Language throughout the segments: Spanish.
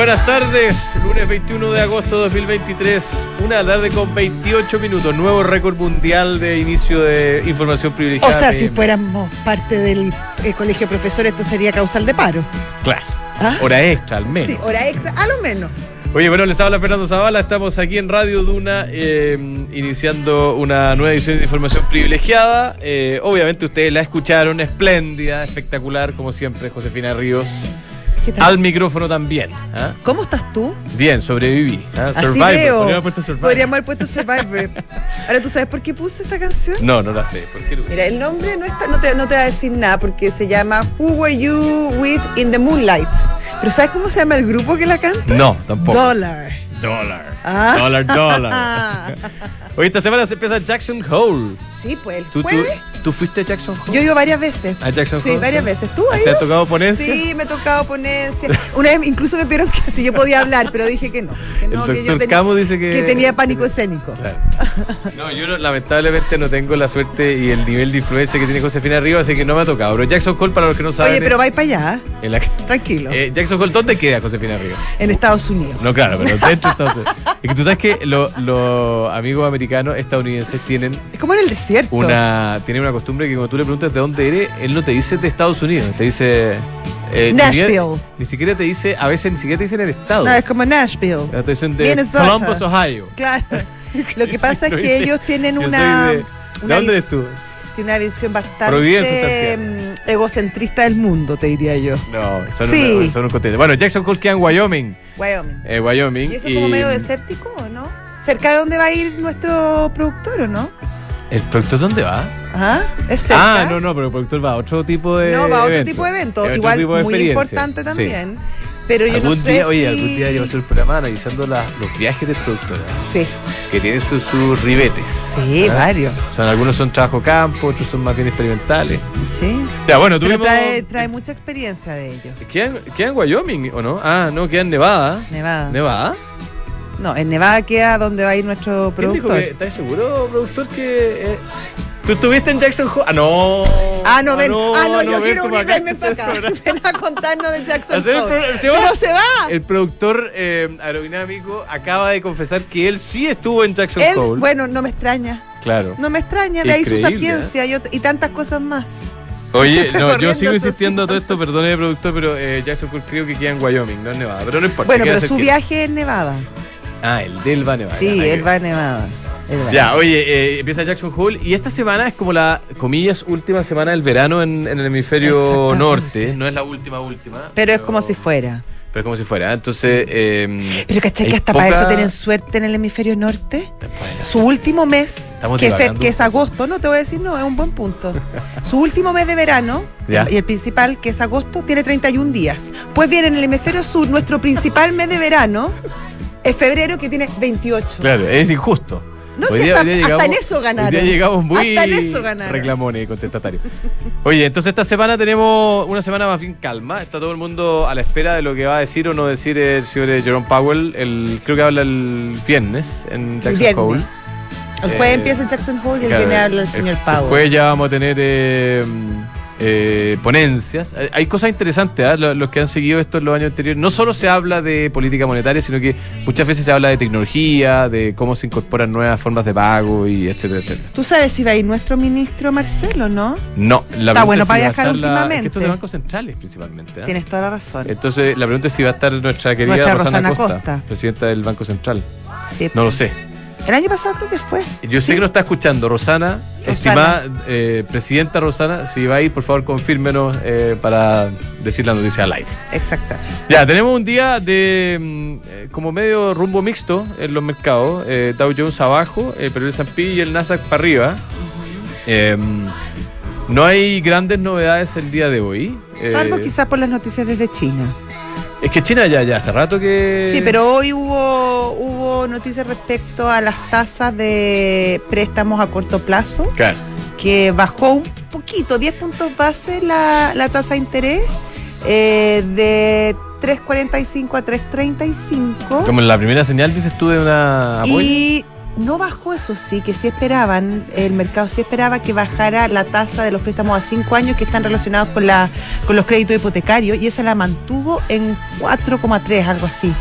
buenas tardes. Lunes 21 de agosto de 2023. Una tarde con 28 minutos. Nuevo récord mundial de inicio de información O privilegiada. sea, de- si fuéramos parte del eh, colegio de profesores, esto sería causal de paro. Claro. ¿Ah? Hora extra, al menos. Sí, hora extra, a lo menos. Oye, bueno, les habla Fernando Zavala. Estamos aquí en Radio Duna eh, iniciando una nueva edición de información privilegiada. Eh, obviamente ustedes la escucharon, espléndida, espectacular, como siempre, Josefina Ríos. ¿Qué tal? Al micrófono también. ¿ah? ¿Cómo estás tú? Bien, sobreviví. ¿ah? Así Survivor. veo. Podríamos haber puesto Survivor. Podríamos haber puesto Survivor. Ahora, ¿tú sabes por qué puse esta canción? No, no la sé. ¿Por qué lo- Mira, el nombre no, está, no, te, no te va a decir nada porque se llama Who Were You With in the Moonlight. Pero ¿sabes cómo se llama el grupo que la canta? No, tampoco. Dollar. Dólar. Ah. Dólar, dólar. Hoy esta semana se empieza Jackson Hole. Sí, pues el ¿Tú, tú, jueves. tú fuiste a Jackson Hole? Yo he ido varias veces. ¿A Jackson Sí, Hole? varias veces. ¿Tú has ¿Te ha tocado ponencia? Sí, me ha tocado ponencia. Una vez incluso me pidieron que si yo podía hablar, pero dije que no. Que no, El que yo tenía, dice que... que tenía pánico escénico. Claro. No, yo no- lamentablemente no tengo la suerte y el nivel de influencia que tiene Josefina arriba, así que no me ha tocado. Pero Jackson Hole, para los que no saben... Oye, pero vais para allá, en la- tranquilo. Eh, Jackson Hole, ¿dónde queda Josefina arriba? en Estados Unidos. No, claro, pero dentro de Estados Unidos. Es que tú sabes que lo- los amigos americanos estadounidenses tienen Es como en el desierto. Una tienen una costumbre que cuando tú le preguntas de dónde eres, él no te dice de Estados Unidos, te dice eh, ni Nashville. Ni, siquiera te dice, a veces ni siquiera te dicen el estado. No, es como Nashville. te dicen de Minnesota. Columbus, Ohio. Claro. Lo que pasa es No que dice, ellos tienen una, de- una ¿De dónde eres tú? tienen una visión bastante mm, egocentrista del mundo, te diría yo. No, son, Sí. una- son un continente. Bueno, Jackson Hole queda en Wyoming. Wyoming. eh, Wyoming. ¿Y eso es como medio desértico o no? ¿Cerca de dónde va a ir nuestro productor o no? ¿El productor dónde va? ¿Ah? ¿Es cerca? Ah, no, no, pero el productor va a otro tipo de. No, va a otro evento. tipo de eventos, Es otro igual tipo de muy importante Sí. también. Pero yo algún no sé día, si... oye, algún día yo a hacer un programa analizando la- los viajes del productor, ¿eh? Sí, que tienen sus, sus ribetes. sí, ¿Ah? varios. Son, algunos son trabajo campo, otros son más bien experimentales. Sí. Ya, bueno, Pero tuvimos. trae, trae mucha experiencia de ellos. ¿Quedan, quedan en Wyoming o no? Ah, no, quedan en Nevada. Nevada. ¿Nevada? No, en Nevada queda donde va a ir nuestro ¿Quién dijo productor. que, ¿Estás seguro, productor, que. eh, ¿Tú estuviste en Jackson Hole? Ah, no. Ah, no, ven. Ah, no, yo ven quiero unirme hacer para acá. Ven a contarnos de Jackson Hole. Pero se va. El productor eh, aerodinámico acaba de confesar que él sí estuvo en Jackson Él, Hole. bueno, no me extraña. Claro. No me extraña, de ahí su Increíble, ¿eh? sapiencia y, tantas cosas más. Oye, no, yo sigo insistiendo a todo esto, perdone, productor, pero eh, Jackson Hole creo que queda en Wyoming, no en Nevada. Pero no importa. Bueno, pero su viaje es Nevada. Ah, el del va a Nevada. Sí, él ok. va va. Ya, oye, eh, empieza Jackson Hole y esta semana es como la, comillas, última semana del verano en, en el hemisferio norte. No es la última, última. Pero es como si fuera. Pero es como si fuera. Entonces. eh, Pero ¿cachai que hasta poca- para eso tienen suerte en el hemisferio norte? Bueno, Su último mes, que, divagando. que es agosto, no te voy a decir no, es un buen punto. Su último mes de verano, Ya. y el principal, que es agosto, tiene 31 días. Pues bien, en el hemisferio sur, nuestro principal mes de verano es febrero, que tiene 28. Claro, es injusto. No Hoy sé, día- hasta, hasta en eso ganaron. Día llegamos muy Hasta en eso ganaron. reclamones y contestatarios. Oye, entonces esta semana tenemos una semana más bien calma. Está todo el mundo a la espera de lo que va a decir o no decir el señor Jerome Powell. El, creo que habla el viernes en El Jackson viernes. Hole. El jueves Eh, empieza en Jackson Hole y el Claro, viene a hablar el señor el Powell. jueves ya vamos a tener eh, eh, ponencias. Eh, Hay cosas interesantes. Lo- los que han seguido esto en los años anteriores. No solo se habla de política monetaria, sino que muchas veces se habla de tecnología, de cómo se incorporan nuevas formas de pago y etcétera, etcétera. Tú sabes si va a ir nuestro ministro Marcelo, ¿no? No, la Está bueno es para si va a viajar estar la- últimamente. es que esto es de bancos centrales principalmente. ¿ah? Tienes toda la razón. Entonces, la pregunta es si va a estar nuestra querida Nuestra Rosana, Rosana Costa, Costa. presidenta del Banco Central. Sí. No lo sé. El año pasado creo que fue. Yo sé Sí. que nos está escuchando Rosana, Rosana. estimada eh, presidenta Rosana. Si va a ir, por favor, confírmenos eh, para decir la noticia al aire. Exactamente. Ya, tenemos un día de mm, eh, como medio rumbo mixto en los mercados. Eh, Dow Jones abajo, eh, pero el S&P y el Nasdaq para arriba. Eh, no hay grandes novedades el día de hoy. Salvo quizás por las noticias desde China. Es que China ya, ya hace rato que... Sí, pero hoy hubo, hubo noticias respecto a las tasas de préstamos a corto plazo, Claro. que bajó un poquito, 10 puntos base la, la tasa de interés, eh, de 3.45 a 3.35. Como la primera señal, dices tú, de una... Y no bajó, eso sí, que sí esperaban, el mercado sí esperaba que bajara la tasa de los préstamos a cinco años que están relacionados con, la, con los créditos hipotecarios y esa la mantuvo en 4,3, algo así.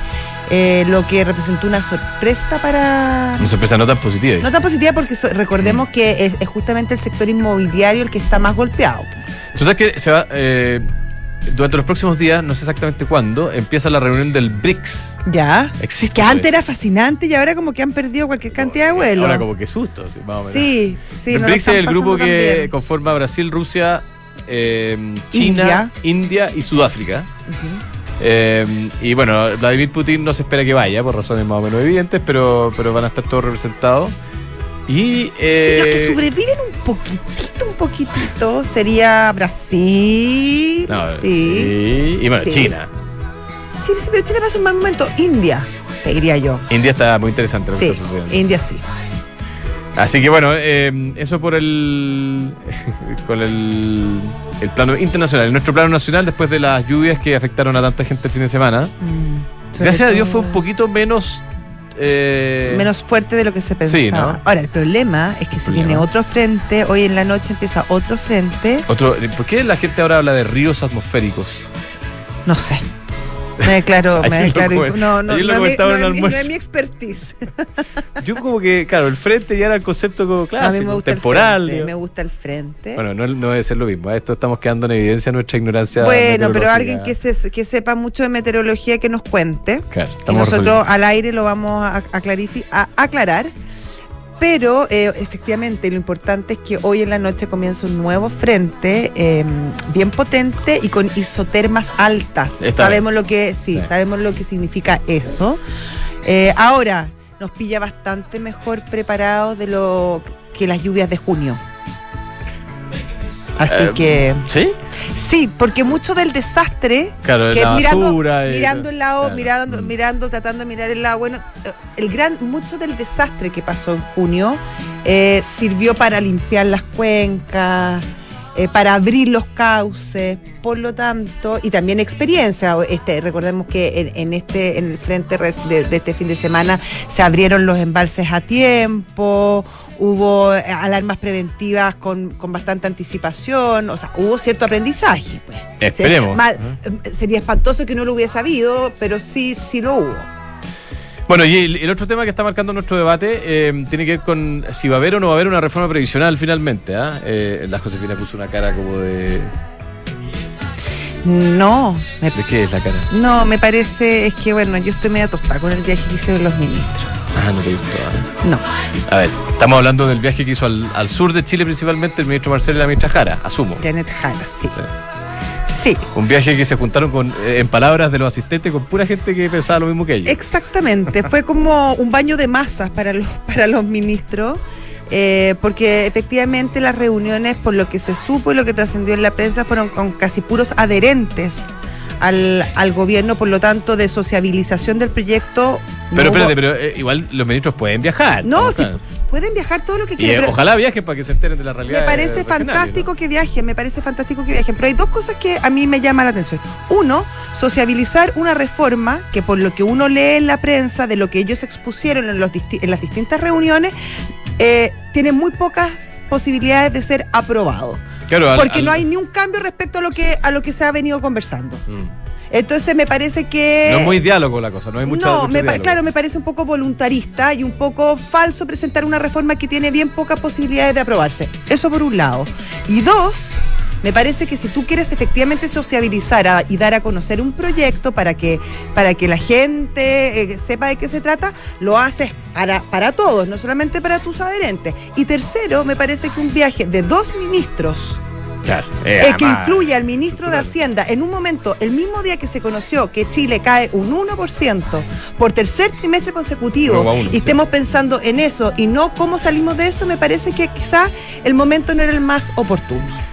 Eh, lo que representó una sorpresa para... Una sorpresa no tan positiva. dice. No tan positiva porque so- recordemos Mm. que es, es justamente el sector inmobiliario el que está más golpeado. Tú sabes que se va, eh, durante los próximos días, no sé exactamente cuándo, empieza la reunión del BRICS. Ya. Existe. Que antes era fascinante y ahora como que han perdido cualquier cantidad de vuelos. Ahora como que susto, sí, más o menos. Sí, sí. el no BRICS es el grupo que conforma Brasil, Rusia, eh, China, India. y Sudáfrica. Eh, y bueno, Vladimir Putin no se espera que vaya, por razones más o menos evidentes, pero, pero van a estar todos representados. Y. Sí, eh, los que sobreviven un poquitito, un poquitito, sería Brasil. no, sí. Y bueno, Sí. China. Sí, sí, pero Chile pasa un mal momento. India, te diría yo. India está muy interesante lo que Sí, está sucediendo. India sí. Así que bueno, eh, eso por el con el, el plano internacional. Nuestro plano nacional, después de las lluvias que afectaron a tanta gente el fin de semana, Mm, gracias a Dios fue un poquito menos. Eh, menos fuerte de lo que se pensaba. Sí, ¿no? Ahora, el problema es que se viene otro frente, hoy en la noche empieza otro frente, Otro, ¿Por qué la gente ahora habla de ríos atmosféricos? no sé. Me declaro, me comen- no, no, no, es mi- comentaban no es mi- expertise. Yo como que, claro, el frente ya era el concepto como a mí clásico, me gusta temporal. el frente, me gusta el frente. Bueno, no, no debe ser lo mismo. Esto estamos quedando en evidencia nuestra ignorancia. Bueno, pero alguien que, se- que sepa mucho de meteorología que nos cuente. Claro, Y nosotros resolviendo. al aire lo vamos a, a a aclarar. Pero eh, efectivamente lo importante es que hoy en la noche comienza un nuevo frente eh, bien potente y con isotermas altas. Sabemos lo que sí, Sí. sabemos lo que significa eso. Eh, ahora nos pilla bastante mejor preparados de lo que las lluvias de junio. Así Eh, que ¿Sí? Sí, porque mucho del desastre Claro, que la mirando, basura. mirando el lado, claro. mirando, Mm. mirando, tratando de mirar el lado. Bueno, eh, el gran, mucho del desastre que pasó en junio eh, sirvió para limpiar las cuencas, eh, para abrir los cauces, por lo tanto, y también experiencia. Este, recordemos que en, en este, en el frente de, de este fin de semana se abrieron los embalses a tiempo. Hubo eh, alarmas preventivas con, con bastante anticipación, o sea, hubo cierto aprendizaje. Pues. Esperemos. Mal- Ajá. eh, sería espantoso que no lo hubiese habido, pero sí, sí lo hubo. Bueno, y el, el otro tema que está marcando nuestro debate eh, tiene que ver con si va a haber o no va a haber una reforma previsional finalmente. ¿ah? Eh, la Josefina puso una cara como de. No, me, ¿De qué es la cara? no, me parece, es que bueno, yo estoy media tostada con el viaje que hicieron los ministros. Ah, no te gustó. ¿ah? No, A ver, estamos hablando del viaje que hizo al, al sur de Chile, principalmente el ministro Marcelo y la ministra Jara, asumo. Janet Jara, sí. Sí, Un viaje que se juntaron con, eh, en palabras de los asistentes con pura gente que pensaba lo mismo que ellos. exactamente. Fue como un baño de masas para los, para los ministros. Eh, porque efectivamente las reuniones, por lo que se supo y lo que trascendió en la prensa, fueron con casi puros adherentes al, al gobierno, por lo tanto, de sociabilización del proyecto. no Pero hubo- espérate, pero eh, igual los ministros pueden viajar. No, ¿cómo sí, están? pueden viajar todo lo que quieran. eh, pero- ojalá viajen para que se enteren de la realidad. Me parece fantástico ¿no? que viajen, me parece fantástico que viajen, pero hay dos cosas que a mí me llaman la atención. Uno, sociabilizar una reforma que por lo que uno lee en la prensa, de lo que ellos expusieron en, los disti- en las distintas reuniones, eh, tiene muy pocas posibilidades de ser aprobado. Claro, al- Porque al- no hay ni un cambio respecto a lo que, a lo que se ha venido conversando. Mm. Entonces me parece que... No es muy diálogo la cosa, no hay mucho. no, mucho me pa- diálogo. claro, me parece un poco voluntarista y un poco falso presentar una reforma que tiene bien pocas posibilidades de aprobarse. Eso por un lado. Y dos, me parece que si tú quieres efectivamente sociabilizar a- y dar a conocer un proyecto para que, para que la gente eh, sepa de qué se trata, lo haces para, para todos, no solamente para tus adherentes. Y tercero, me parece que un viaje de dos ministros Claro, eh, eh, que incluye al ministro de. Hacienda en un momento, el mismo día que se conoció que Chile cae un 1% por tercer trimestre consecutivo, 1,1, y sí. estemos pensando en eso y no cómo salimos de eso, me parece que quizás el momento no era el más oportuno.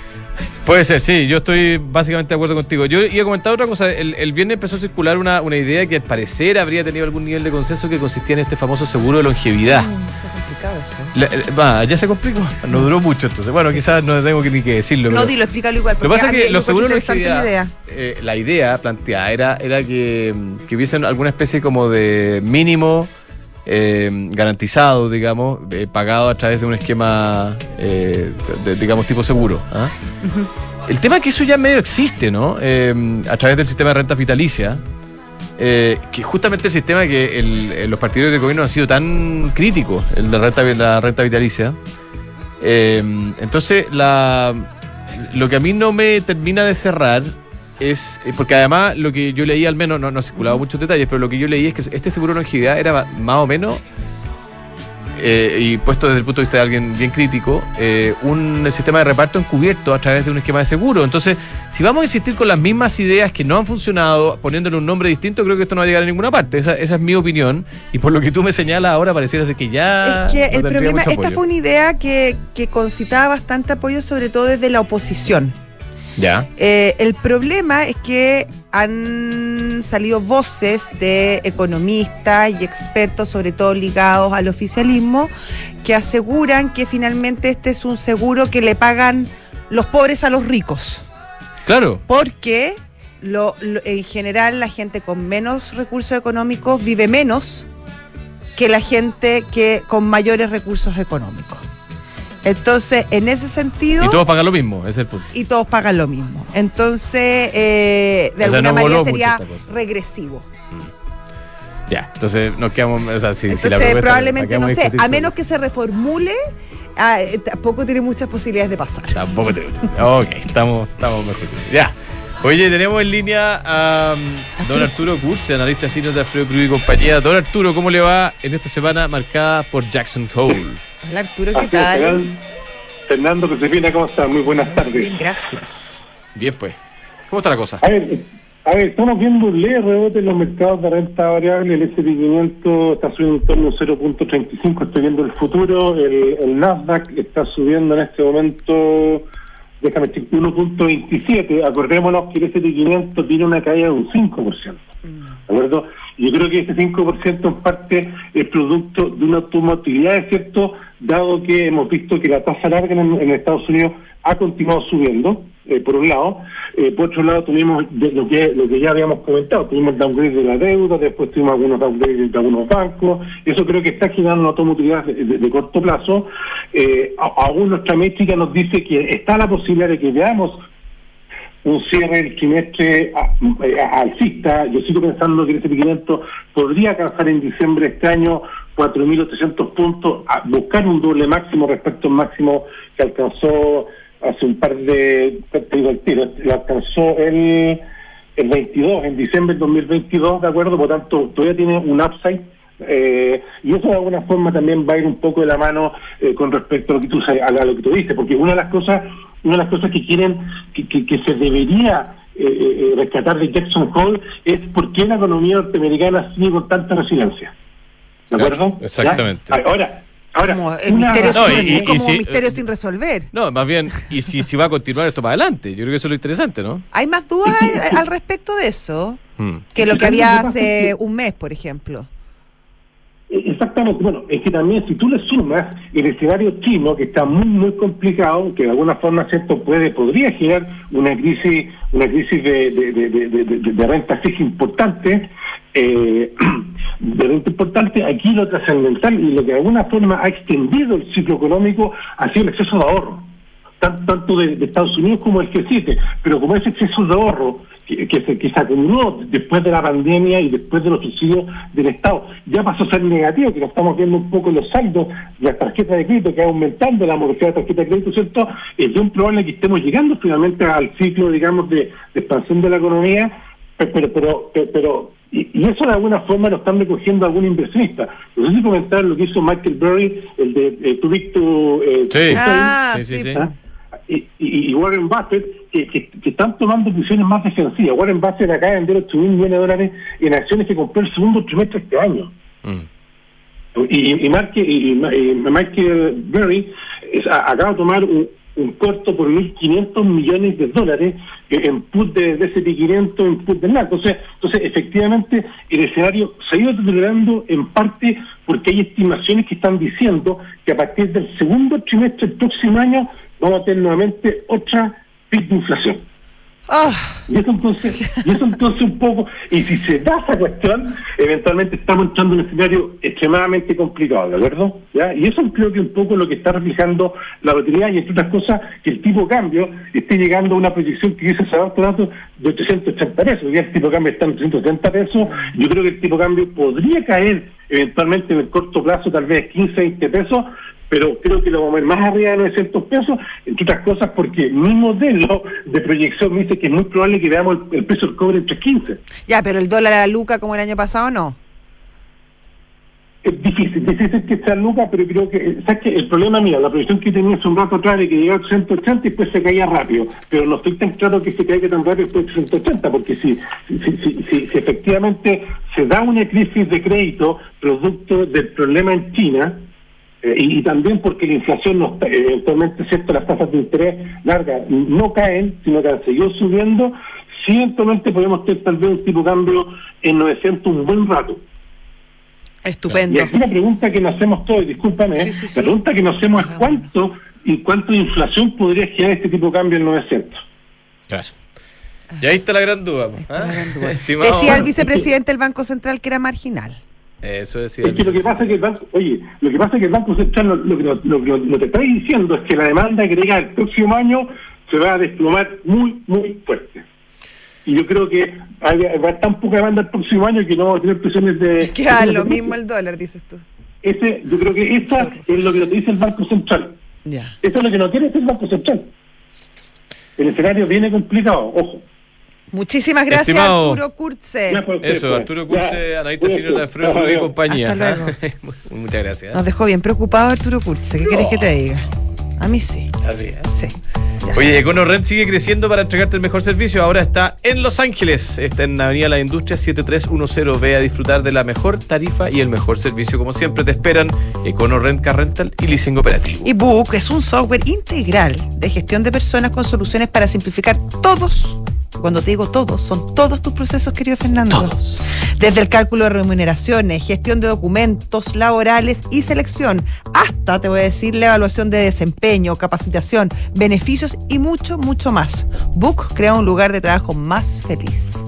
Puede ser, sí, yo estoy básicamente de acuerdo contigo. Yo iba a comentar otra cosa. El, el viernes empezó a circular una, una idea que al parecer habría tenido algún nivel de consenso que consistía en este famoso seguro de longevidad. Está complicado eso. La- eh, ya se complicó. No duró mucho entonces. Bueno, quizás no tengo que ni que decirlo. No, pero- dilo, explícalo igual. Lo que pasa es que los seguros de longevidad, la idea. eh, la idea planteada era, era que, que hubiesen alguna especie como de mínimo eh, garantizado, digamos, eh, pagado a través de un esquema, eh, de- digamos, tipo seguro. ¿ah? El tema es que eso ya medio existe, ¿no? A través del sistema de rentas vitalicias. eh, que justamente el sistema que el- los partidos de gobierno han sido tan críticos, el de renta, la renta vitalicia. Eh, entonces, la, lo que a mí no me termina de cerrar es, eh, porque además lo que yo leí, al menos, no, no he circulado muchos detalles, pero lo que yo leí es que este seguro de longevidad era más o menos, eh, y puesto desde el punto de vista de alguien bien crítico, eh, un sistema de reparto encubierto a través de un esquema de seguro. Entonces, si vamos a insistir con las mismas ideas que no han funcionado, poniéndole un nombre distinto, creo que esto no va a llegar a ninguna parte. Esa, esa es mi opinión. Y por lo que tú me señalas ahora, pareciera ser que ya. es que no el problema, esta fue una idea que, que concitaba bastante apoyo, sobre todo desde la oposición. Ya. Eh, el problema es que han salido voces de economistas y expertos, sobre todo ligados al oficialismo, que aseguran que finalmente este es un seguro que le pagan los pobres a los ricos. Claro. Porque lo- lo- en general la gente con menos recursos económicos vive menos que la gente que con mayores recursos económicos. Entonces, en ese sentido Y todos pagan lo mismo, ese es el punto. y todos pagan lo mismo. Entonces, eh, de O sea, alguna no manera sería regresivo. Ya, entonces nos quedamos. O sea, si, si Entonces, la propuesta- probablemente, no sé, a menos que se reformule, ah, eh, tampoco tiene muchas posibilidades de pasar. Tampoco te Ok, estamos, estamos mejor. Ya. Oye, tenemos en línea a um, don Arturo Kurz, analista de cine de Alfredo Cruz y compañía. Don Arturo, ¿cómo le va en esta semana marcada por Jackson Hole? Hola Arturo, ¿qué Así tal? Fernando, Fernando Josefina, ¿cómo estás? Muy buenas tardes. Bien, gracias. Bien, pues. ¿Cómo está la cosa? A ver, a ver, estamos viendo un leve rebote en los mercados de renta variable. El S&P 500 está subiendo en torno a 0.35. Estoy viendo el futuro. El, el Nasdaq está subiendo en este momento, déjame decir, 1.27. Acordémonos que el S&P 500 tiene una caída de un 5%. ¿De acuerdo? Yo creo que ese 5% en parte es producto de una automatividad, ¿es cierto? Dado que hemos visto que la tasa larga en Estados Unidos ha continuado subiendo, eh, por un lado. Eh, por otro lado, tuvimos lo que lo que ya habíamos comentado, tuvimos el downgrade de la deuda, después tuvimos algunos downgrades de algunos bancos. Eso creo que está generando una automotricidad de, de- corto plazo. Eh, aún nuestra métrica nos dice que está la posibilidad de que veamos un cierre del trimestre a- eh, alcista. Yo sigo pensando que el S&P podría alcanzar en diciembre de este año 4.800 puntos, a buscar un doble máximo respecto al máximo que alcanzó hace un par de, te digo el tiro, lo alcanzó el, el 22, en diciembre del 2022, ¿de acuerdo? Por tanto, todavía tiene un upside. eh, y eso de alguna forma también va a ir un poco de la mano eh, con respecto a lo que tú a lo que tú dices, porque una de las cosas, una de las cosas que quieren que, que, que se debería eh, eh, rescatar de Jackson Hole es por qué la economía norteamericana sigue con tanta resiliencia. ¿De acuerdo? exactamente. ¿Ya? Ahora, ahora Como el una- misterio, No, sin, y- es y como si- misterio eh, sin resolver. No, más bien, y si, si va a continuar esto para adelante. Yo creo que eso es lo interesante, ¿no? ¿Hay más dudas al- respecto de eso Hmm. que lo que ¿Sabes había hace un mes, por ejemplo? Exactamente, bueno, es que también si tú le sumas el escenario chino, que está muy, muy complicado, que de alguna forma, ¿cierto?, puede, podría generar una crisis, una crisis de, de, de, de, renta fija importante, eh, de renta importante, aquí lo trascendental y lo que de alguna forma ha extendido el ciclo económico ha sido el exceso de ahorro tanto de, de Estados Unidos como el G7, pero como ese exceso de ahorro que, que se, que se acumuló después de la pandemia y después de los subsidios del Estado, ya pasó a ser negativo, que lo estamos viendo un poco en los saldos de las tarjetas de crédito, que va aumentando la morosidad de tarjeta de crédito, ¿cierto? Es bien probable que estemos llegando finalmente al ciclo, digamos, de, de expansión de la economía, pe- pero, pero, pe- pero, y, y eso de alguna forma lo están recogiendo algún inversionista. No sé si comentar lo que hizo Michael Burry, el de eh, Big to, eh, Sí. to Ah, sí, sí, sí. sí. ¿ah? Y, y- Warren Buffett, que, que- que están tomando decisiones más defensivas. Warren Buffett acaba de vender 8 mil millones de dólares en acciones que compró el segundo trimestre de este año. Hmm. Y, y, Marque- y- Michael Berry acaba de tomar un, un corto por 1.500 millones de dólares en put de, de ese 500 en put del NAC. Entonces, entonces, efectivamente, el escenario se ha ido deteriorando en parte porque hay estimaciones que están diciendo que a partir del segundo trimestre del próximo año vamos a tener nuevamente otra pic de inflación. Ah. Y eso entonces, y eso entonces un poco, y si se da esa cuestión, eventualmente estamos entrando en un escenario extremadamente complicado, ¿de acuerdo? ¿Ya? Y eso creo que un poco lo que está reflejando la volatilidad y entre otras cosas que el tipo de cambio esté llegando a una proyección que dice se dato de 880 pesos, ya el tipo de cambio está en 870 pesos, yo creo que el tipo de cambio podría caer eventualmente en el corto plazo tal vez 15, 20 pesos, pero creo que lo vamos a ver más arriba de 900 pesos, entre otras cosas porque mi modelo de proyección me dice que es muy probable que veamos el, precio del cobre entre 15. Ya, pero el dólar a la luca como el año pasado, no. Es difícil, difícil que sea luca, pero creo que, ¿sabes qué? El problema mío, la proyección que tenía hace un rato atrás de que llegaba a 180 y después se caía rápido, pero no estoy tan claro que se caiga tan rápido después de 180, porque si, si, si, si, efectivamente se da una crisis de crédito producto del problema en China, eh, y, también porque la inflación no está, eventualmente cierto las tasas de interés largas no caen sino que han seguido subiendo. Sí eventualmente podemos tener tal vez un tipo de cambio en 900 un buen rato. Estupendo. Y aquí la pregunta que nos hacemos todos discúlpame la pregunta que nos hacemos es cuánto y cuánto de inflación podría generar este tipo de cambio en 900 claro y ahí está la gran duda. ¿ah? Decía el vicepresidente del Banco Central que era marginal. Eso decía. Es que lo que pasa es que el banco, oye, lo que pasa es que el Banco Central lo, que lo, te está diciendo es que la demanda que llega el próximo año se va a desplomar muy, muy fuerte. Y yo creo que hay, va a estar tan poca demanda el próximo año que no vamos a tener presiones de... Es que da lo mismo el dólar, dices tú. Ese, yo creo que esa es lo que nos dice el Banco Central. Ya. Eso es lo que no quiere hacer el Banco Central. El escenario viene complicado, ojo. Muchísimas gracias, Arturo Kurze. Eso, Arturo Kurze, analista senior de Alfredo y compañía. Muchas gracias. Nos dejó bien preocupado Arturo Kurze. ¿Qué querés que te diga? A mí sí. Así es. Sí. Oye, EconoRent sigue creciendo para entregarte el mejor servicio. Ahora está en Los Ángeles. Está en Avenida La Industria 7310. Ve a disfrutar de la mejor tarifa y el mejor servicio. Como siempre, te esperan EconoRent Car Rental y Leasing Operativo. Y Book es un software integral de gestión de personas con soluciones para simplificar todos cuando te digo todos, son todos tus procesos, querido Fernando. Todos. Desde el cálculo de remuneraciones, gestión de documentos laborales y selección, hasta, te voy a decir, la evaluación de desempeño, capacitación, beneficios y mucho, mucho más. Book crea un lugar de trabajo más feliz.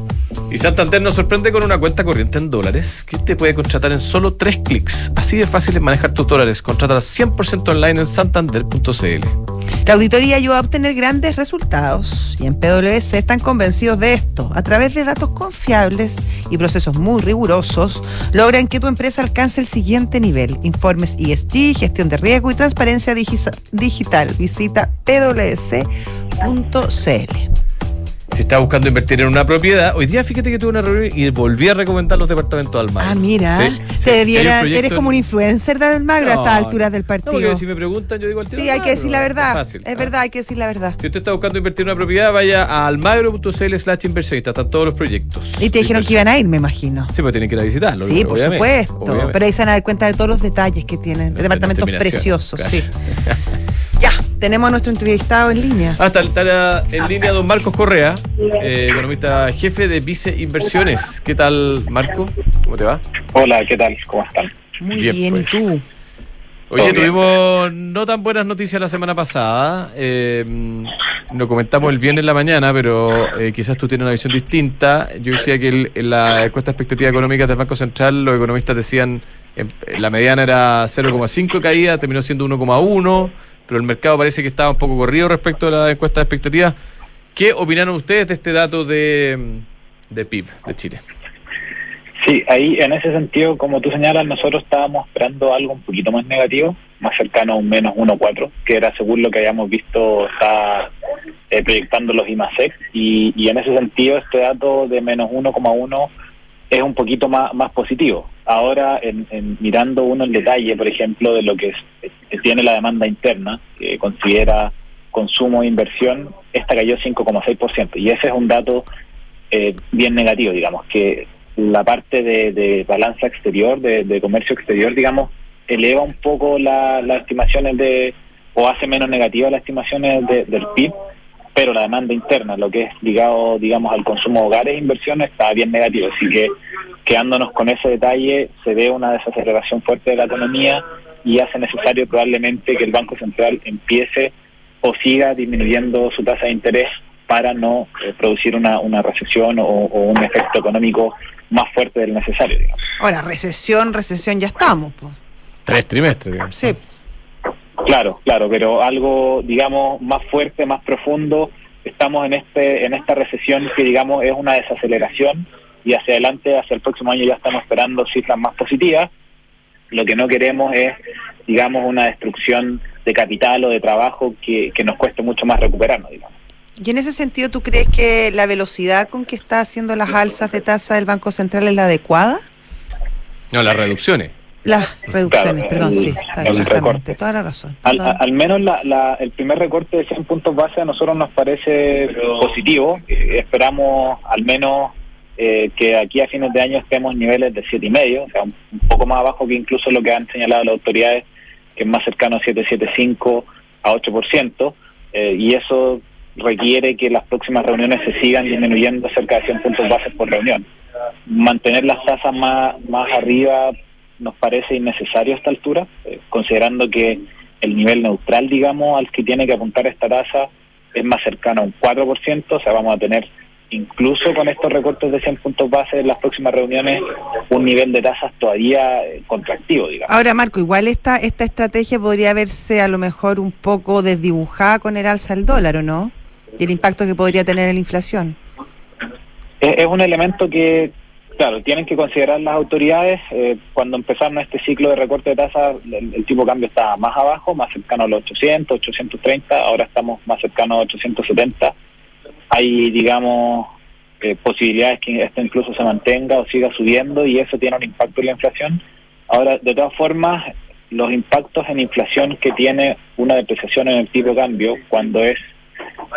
Y Santander nos sorprende con una cuenta corriente en dólares que te puede contratar en solo tres clics. Así de fácil es manejar tus dólares. Contrata 100% online en santander.cl. La auditoría ayuda a obtener grandes resultados y en PwC están convencidos de esto. A través de datos confiables y procesos muy rigurosos, logran que tu empresa alcance el siguiente nivel. Informes ESG, gestión de riesgo y transparencia digital. Visita pwc.cl. Si estás buscando invertir en una propiedad, hoy día fíjate que tuve una reunión y volví a recomendar los departamentos de Almagro. Ah, mira, eres como un influencer de Almagro a estas alturas del partido. No, si me preguntan, yo digo al Sí, hay que decir la verdad. Es, ¿ah? verdad, hay que decir la verdad. Si usted está buscando invertir en una propiedad, vaya a almagro.cl slash inversionista, están todos los proyectos. Y te dijeron que iban a ir, me imagino. Sí, pues tienen que ir a visitarlo. Sí, por supuesto. Pero ahí se van a dar cuenta de todos los detalles que tienen. Departamentos preciosos, sí. Tenemos a nuestro entrevistado en línea. Ah, está, en línea don Marcos Correa, eh, economista jefe de Vice Inversiones. ¿Qué tal, Marco? ¿Cómo te va? Hola, ¿qué tal? ¿Cómo están? Muy bien, ¿y pues. tú? Oye, tuvimos no tan buenas noticias la semana pasada. Eh, lo comentamos el viernes en la mañana, pero eh, quizás tú tienes una visión distinta. Yo decía que en la encuesta expectativa económica del Banco Central, los economistas decían la mediana era 0,5 caída, terminó siendo 1,1 pero el mercado parece que estaba un poco corrido respecto a la encuesta de expectativas. ¿Qué opinaron ustedes de este dato de, de PIB de Chile? Sí, ahí en ese sentido, como tú señalas, nosotros estábamos esperando algo un poquito más negativo, más cercano a un menos 1,4, que era según lo que habíamos visto está eh, proyectando los IMASEC, y, y en ese sentido este dato de menos 1,1 es un poquito más, más positivo. Ahora, en, mirando uno en detalle, por ejemplo, de lo que, tiene la demanda interna, que considera consumo e inversión, esta cayó 5,6%. Y ese es un dato eh, bien negativo, digamos, que la parte de, balanza exterior, de, comercio exterior, digamos, eleva un poco las estimaciones de, o hace menos negativas las estimaciones del PIB, pero la demanda interna, lo que es ligado, digamos, al consumo de hogares e inversiones, está bien negativo. Así que, quedándonos con ese detalle, se ve una desaceleración fuerte de la economía y hace necesario probablemente que el Banco Central empiece o siga disminuyendo su tasa de interés para no eh, producir una, una recesión o, o, un efecto económico más fuerte del necesario. Digamos. Ahora, recesión, recesión ya estamos. Pues. Tres trimestres, digamos. Sí. Claro, claro, pero algo, digamos, más fuerte, más profundo. Estamos en este en esta recesión que, digamos, es una desaceleración y hacia adelante, hacia el próximo año ya estamos esperando cifras más positivas. Lo que no queremos es, digamos, una destrucción de capital o de trabajo que, que nos cueste mucho más recuperarnos, digamos. Y en ese sentido, ¿tú crees que la velocidad con que está haciendo las alzas de tasa del Banco Central es la adecuada? No, las reducciones. Las reducciones, Claro, perdón, el- sí, está, exactamente, recorte. toda la razón. Al, menos la, la- el primer recorte de 100 puntos base a nosotros nos parece positivo. Eh, esperamos al menos eh, que aquí a fines de año estemos niveles de siete y medio, o sea, un, un poco más abajo que incluso lo que han señalado las autoridades, que es más cercano a 7,75 a 8%, eh, y eso requiere que las próximas reuniones se sigan disminuyendo cerca de 100 puntos base por reunión. Mantener las tasas más, más arriba nos parece innecesario a esta altura, eh, considerando que el nivel neutral, digamos, al que tiene que apuntar esta tasa es más cercano a un 4%, o sea, vamos a tener incluso con estos recortes de 100 puntos base en las próximas reuniones un nivel de tasas todavía eh, contractivo, digamos. Ahora, Marco, igual esta, esta estrategia podría verse a lo mejor un poco desdibujada con el alza del dólar, ¿o no? Y el impacto que podría tener en la inflación. Es, es un elemento que, claro, tienen que considerar las autoridades. Eh, cuando empezaron este ciclo de recorte de tasas, el, tipo de cambio estaba más abajo, más cercano a los 800, 830, ahora estamos más cercanos a 870. Hay, digamos, eh, posibilidades que esto incluso se mantenga o siga subiendo y eso tiene un impacto en la inflación. Ahora, de todas formas, los impactos en inflación que tiene una depreciación en el tipo de cambio cuando es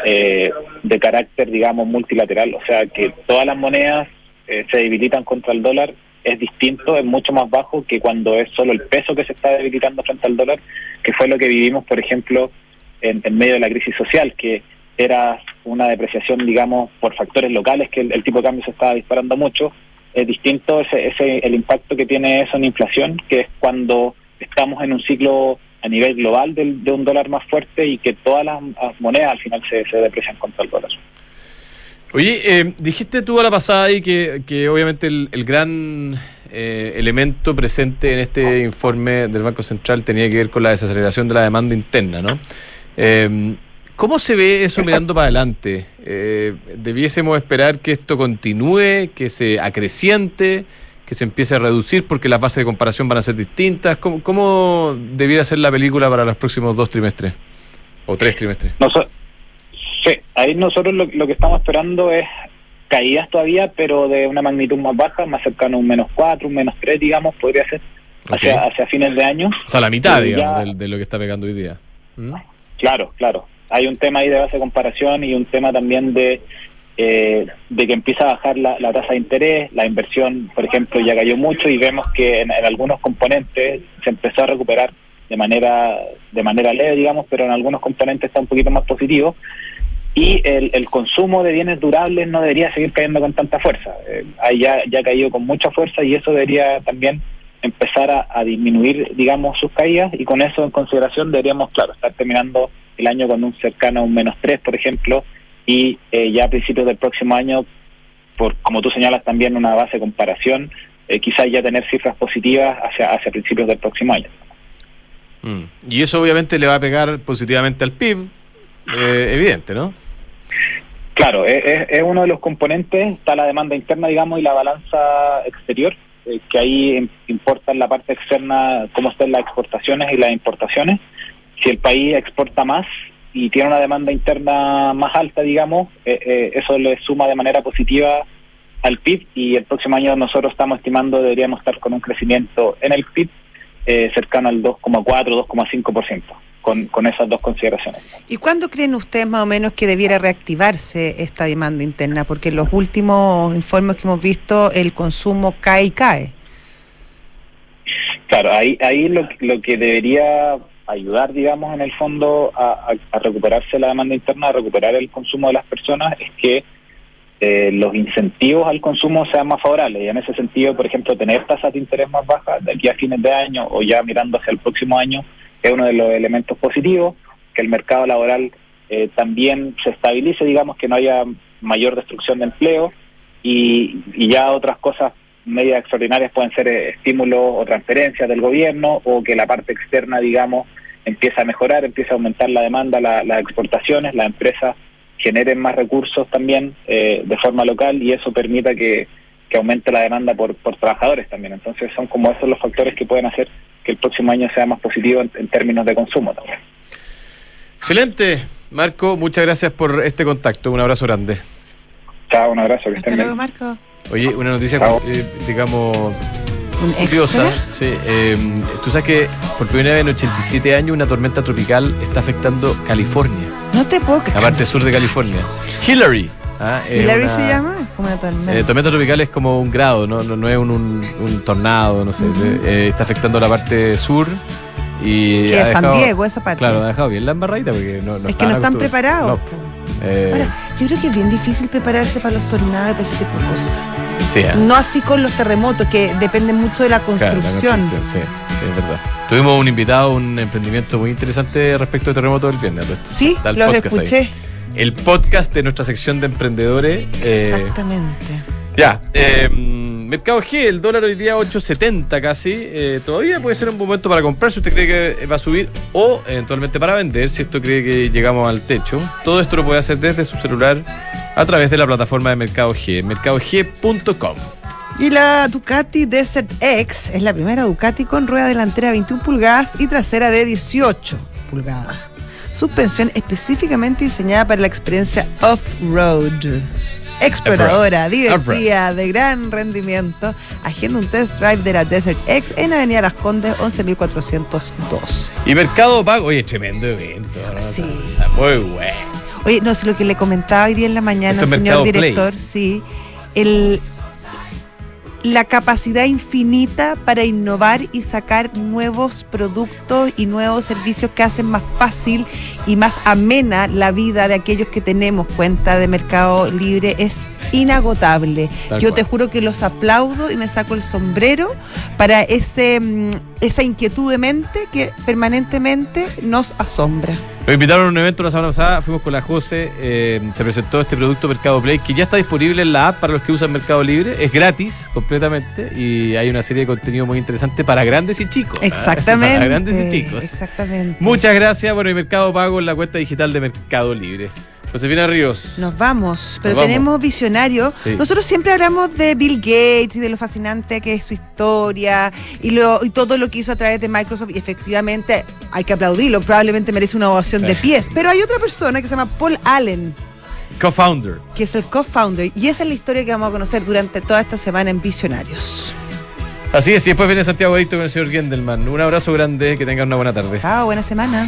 eh, de carácter, digamos, multilateral, o sea, que todas las monedas eh, se debilitan contra el dólar, es distinto, es mucho más bajo que cuando es solo el peso que se está debilitando frente al dólar, que fue lo que vivimos, por ejemplo, en, en medio de la crisis social, que era una depreciación, digamos, por factores locales, que el, tipo de cambio se estaba disparando mucho. Es distinto ese, ese el impacto que tiene eso en inflación, que es cuando estamos en un ciclo a nivel global del- de, un dólar más fuerte y que todas las, monedas al final se deprecian contra el dólar. Oye, eh, dijiste tú a la pasada ahí que, que obviamente el, el gran eh, elemento presente en este informe del Banco Central tenía que ver con la desaceleración de la demanda interna, ¿no? Eh, ¿Cómo se ve eso mirando para adelante? Eh, ¿Debiésemos esperar que esto continúe, que se acreciente, que se empiece a reducir porque las bases de comparación van a ser distintas? ¿Cómo, cómo debiera ser la película para los próximos dos trimestres? O tres trimestres. Noso- sí, ahí nosotros lo, lo que estamos esperando es caídas todavía, pero de una magnitud más baja, más cercano a un menos 4, un menos 3, digamos, podría ser, hacia, fines de año. O sea, la mitad, ya- digamos, de, de lo que está pegando hoy día. ¿Mm? Claro, claro. Hay un tema ahí de base de comparación y un tema también de eh, de que empieza a bajar la, la tasa de interés, la inversión, por ejemplo, ya cayó mucho y vemos que en, en algunos componentes se empezó a recuperar de manera de manera leve, digamos, pero en algunos componentes está un poquito más positivo. Y el, el consumo de bienes durables no debería seguir cayendo con tanta fuerza. Eh, ya, ya ha caído con mucha fuerza y eso debería también empezar a, a disminuir, digamos, sus caídas y con eso en consideración deberíamos, claro, estar terminando el año con un cercano a un menos 3, por ejemplo, y eh, ya a principios del próximo año, por como tú señalas también una base de comparación, eh, quizás ya tener cifras positivas hacia, hacia principios del próximo año. Mm. Y eso obviamente le va a pegar positivamente al PIB, eh, evidente, ¿no? Claro, es, es- es uno de los componentes, está la demanda interna, digamos, y la balanza exterior, eh, que ahí im- importa en la parte externa cómo están las exportaciones y las importaciones. Si el país exporta más y tiene una demanda interna más alta, digamos, eh, eh, eso le suma de manera positiva al PIB y el próximo año nosotros estamos estimando deberíamos estar con un crecimiento en el PIB cercano al 2,4, 2,5%, con, con esas dos consideraciones. ¿Y cuándo creen ustedes más o menos que debiera reactivarse esta demanda interna? Porque en los últimos informes que hemos visto el consumo cae y cae. Claro, ahí, ahí lo, lo que debería ayudar, digamos, en el fondo a, a- a recuperarse la demanda interna, a recuperar el consumo de las personas, es que eh, los incentivos al consumo sean más favorables. Y en ese sentido, por ejemplo, tener tasas de interés más bajas de aquí a fines de año o ya mirando hacia el próximo año es uno de los elementos positivos, que el mercado laboral eh, también se estabilice, digamos, que no haya mayor destrucción de empleo y, ya otras cosas medidas extraordinarias pueden ser eh, estímulos o transferencias del gobierno o que la parte externa, digamos, empieza a mejorar, empieza a aumentar la demanda, la- las exportaciones, las empresas generen más recursos también eh, de forma local y eso permita que, que aumente la demanda por, por trabajadores también. Entonces son como esos los factores que pueden hacer que el próximo año sea más positivo en, en términos de consumo también. Excelente, Marco, muchas gracias por este contacto. Un abrazo grande. Chao, un abrazo, que Hasta estén luego, bien. Marco. Oye, una noticia, eh, digamos, Un curiosa. Sí, eh, tú sabes que por primera vez en 87 años una tormenta tropical está afectando California, No te puedo la creer. parte sur de California. Hillary. ¿Ah? ¿Hillary una- se llama? Es como una tormenta. Eh, tormenta tropical es como un grado, no, no, no es un, un- un tornado, no sé. eh, está afectando la parte sur y. que es San dejado- Diego, esa parte. Claro, ha dejado bien la embarradita porque no, no es que no están preparados. No, eh, Ahora, yo creo que es bien difícil prepararse para los tornados y para ese tipo de cosas. sí, ah, No así con los terremotos, que dependen mucho de la claro, la construcción. sí, sí, es verdad. Tuvimos un invitado, un emprendimiento muy interesante respecto al terremoto del viernes. Sí, los podcast ahí. El podcast de nuestra sección de emprendedores. eh, Exactamente. Ya, eh, Mercado G, el dólar hoy día 8.70 casi. eh, todavía puede ser un momento para comprar si usted cree que va a subir o eventualmente para vender si esto cree que llegamos al techo. Todo esto lo puede hacer desde su celular a través de la plataforma de Mercado G, mercadog.com. Y la Ducati Desert X es la primera Ducati con rueda delantera de 21 pulgadas y trasera de 18 pulgadas. Suspensión específicamente diseñada para la experiencia off-road. Exploradora, divertida, de gran rendimiento. Agenda un test drive de la Desert X en Avenida Las Condes 11.402. Y Mercado Pago, oye, tremendo evento. ¿no? Sí. Muy bueno. Oye, no sé lo que le comentaba hoy día en la mañana al señor Mercado Play. director, sí, el, la capacidad infinita para innovar y sacar nuevos productos y nuevos servicios que hacen más fácil y más amena la vida de aquellos que tenemos cuenta de Mercado Libre es inagotable. Tal Yo cual. te juro que los aplaudo y me saco el sombrero para ese mm, esa inquietud de mente que permanentemente nos asombra. Nos invitaron a un evento la semana pasada, fuimos con la José, eh, se presentó este producto Mercado Play que ya está disponible en la app para los que usan Mercado Libre, es gratis completamente y hay una serie de contenido muy interesante para grandes y chicos. ¿ah? Exactamente. Para grandes y chicos. Exactamente. Muchas gracias, bueno, y Mercado Pago en la cuenta digital de Mercado Libre. Josefina Ríos. Nos vamos, pero tenemos visionarios. Sí. Nosotros siempre hablamos de Bill Gates y de lo fascinante que es su historia y, lo, y todo lo que hizo a través de Microsoft. Y efectivamente hay que aplaudirlo, probablemente merece una ovación Sí. de pies. Pero hay otra persona que se llama Paul Allen, Co-founder. que es el co-founder. Y esa es la historia que vamos a conocer durante toda esta semana en Visionarios. Así es, y después viene Santiago Adicto con el señor Gendelman. Un abrazo grande, que tengan una buena tarde. Chao, buena semana.